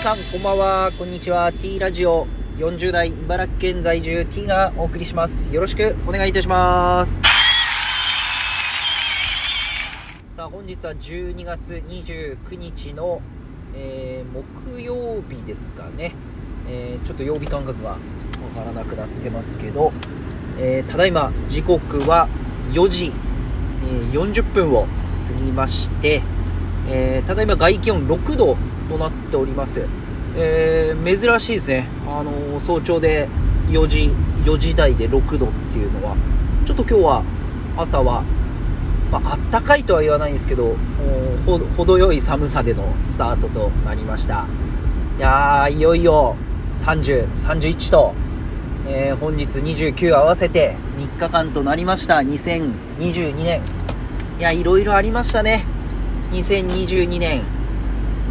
皆さんこんばんはこんにちは。T ラジオ40代茨城県在住 T がお送りします。よろしくお願いいたします。さあ本日は12月29日の、えー、木曜日ですかね、えー、ちょっと曜日感覚がわからなくなってますけど、えー、ただいま時刻は4時、え40分を過ぎましてえー、ただいま外気温6度となっております、えー、珍しいですね、あのー、早朝で4時 ,4 時台で6度っていうのはちょっと今日は朝は、まあったかいとは言わないんですけど程よい寒さでのスタートとなりました。いやーいよいよ30、31と、えー、本日29合わせて3日間となりました。2022年。いやいろいろありましたね。2022年、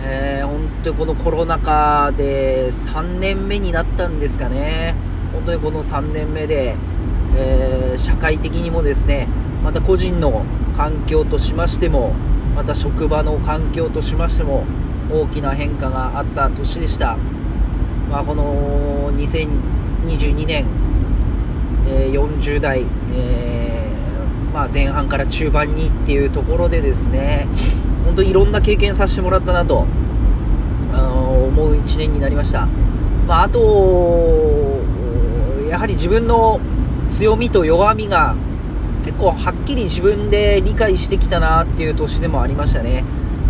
えー、本当にこのコロナ禍で3年目になったんですかね、本当にこの3年目で、えー、社会的にもですね、また個人の環境としましても、また職場の環境としましても、大きな変化があった年でした。まあ、この2022年、えー、40代、えー、まあ、前半から中盤にっていうところでですね、当にいろんな経験させてもらったなと、あの思う1年になりました。まあ、あと、やはり自分の強みと弱みが結構はっきり自分で理解してきたなっていう年でもありましたね。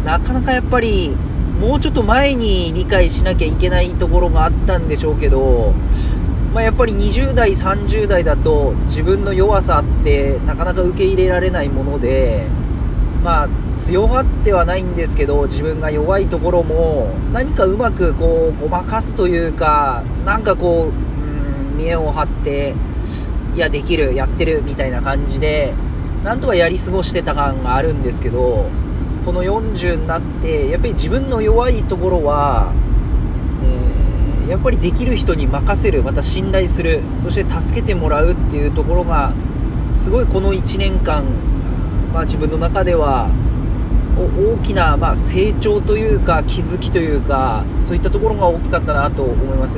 なかなかやっぱりもうちょっと前に理解しなきゃいけないところがあったんでしょうけど、まあ、やっぱり20代、30代だと自分の弱さってなかなか受け入れられないもので、まあ、強がってはないんですけど自分が弱いところも何かうまくこうごまかすというかなんかこう、うん、見栄を張っていやできるやってるみたいな感じでなんとかやり過ごしてた感があるんですけどこの40になってやっぱり自分の弱いところは、えー、やっぱりできる人に任せるまた信頼するそして助けてもらうっていうところがすごいこの1年間まあ、自分の中では大きな、まあ、成長というか気づきというかそういったところが大きかったなと思います、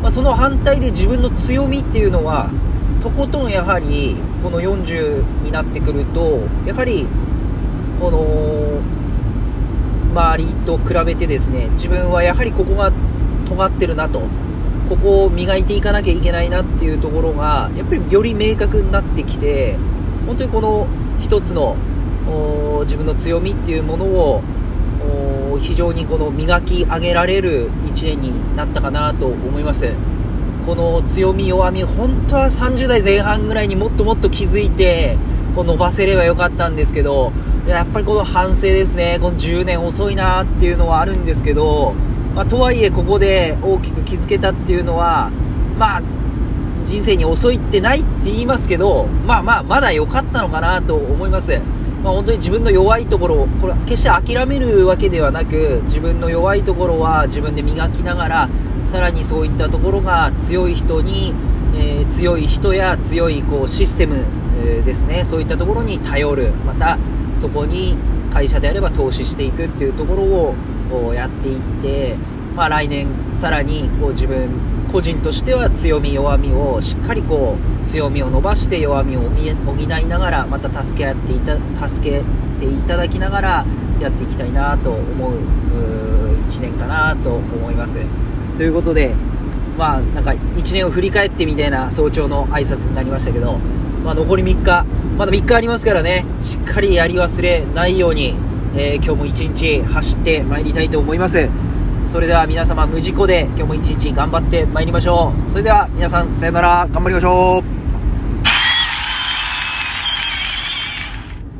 まあ、その反対で自分の強みっていうのはとことんやはりこの40になってくるとやはりこの周りと比べてですね自分はやはりここが尖ってるなとここを磨いていかなきゃいけないなっていうところがやっぱりより明確になってきて本当にこの一つの自分の強みっていうものを非常にこの磨き上げられる1年になったかなと思います。この強み弱み本当は30代前半ぐらいにもっともっと気づいてこう伸ばせればよかったんですけどやっぱりこの反省ですね。この10年遅いなっていうのはあるんですけど、まあ、とはいえここで大きく気づけたっていうのはまあ人生に遅いってないって言いますけど、まあまあ、まだ良かったのかなと思います。まあ、本当に自分の弱いところを、これ決して諦めるわけではなく、自分の弱いところは自分で磨きながら、さらにそういったところが強い人に、えー、強い人や強いこうシステム、えー、ですね、そういったところに頼る、またそこに会社であれば投資していくっていうところをやっていって、まあ、来年さらにこう自分個人としては強み弱みをしっかりこう強みを伸ばして弱みを補いながらまた助け合っていた助けていただきながらやっていきたいなと思う1年かなと思います。ということでまあなんか1年を振り返ってみたいな早朝の挨拶になりましたけど、まあ、残り3日まだ3日ありますからね。しっかりやり忘れないように、えー、今日も1日走ってまいりたいと思います。それでは皆様無事故で今日も一日頑張ってまいりましょう。それでは皆さんさよなら。頑張りましょう。